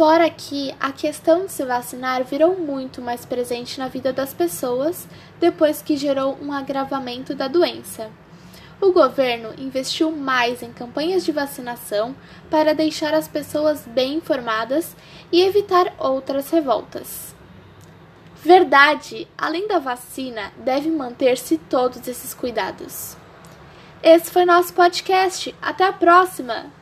Fora que a questão de se vacinar virou muito mais presente na vida das pessoas depois que gerou um agravamento da doença. O governo investiu mais em campanhas de vacinação para deixar as pessoas bem informadas e evitar outras revoltas. Verdade, além da vacina, deve manter-se todos esses cuidados. Esse foi nosso podcast. Até a próxima!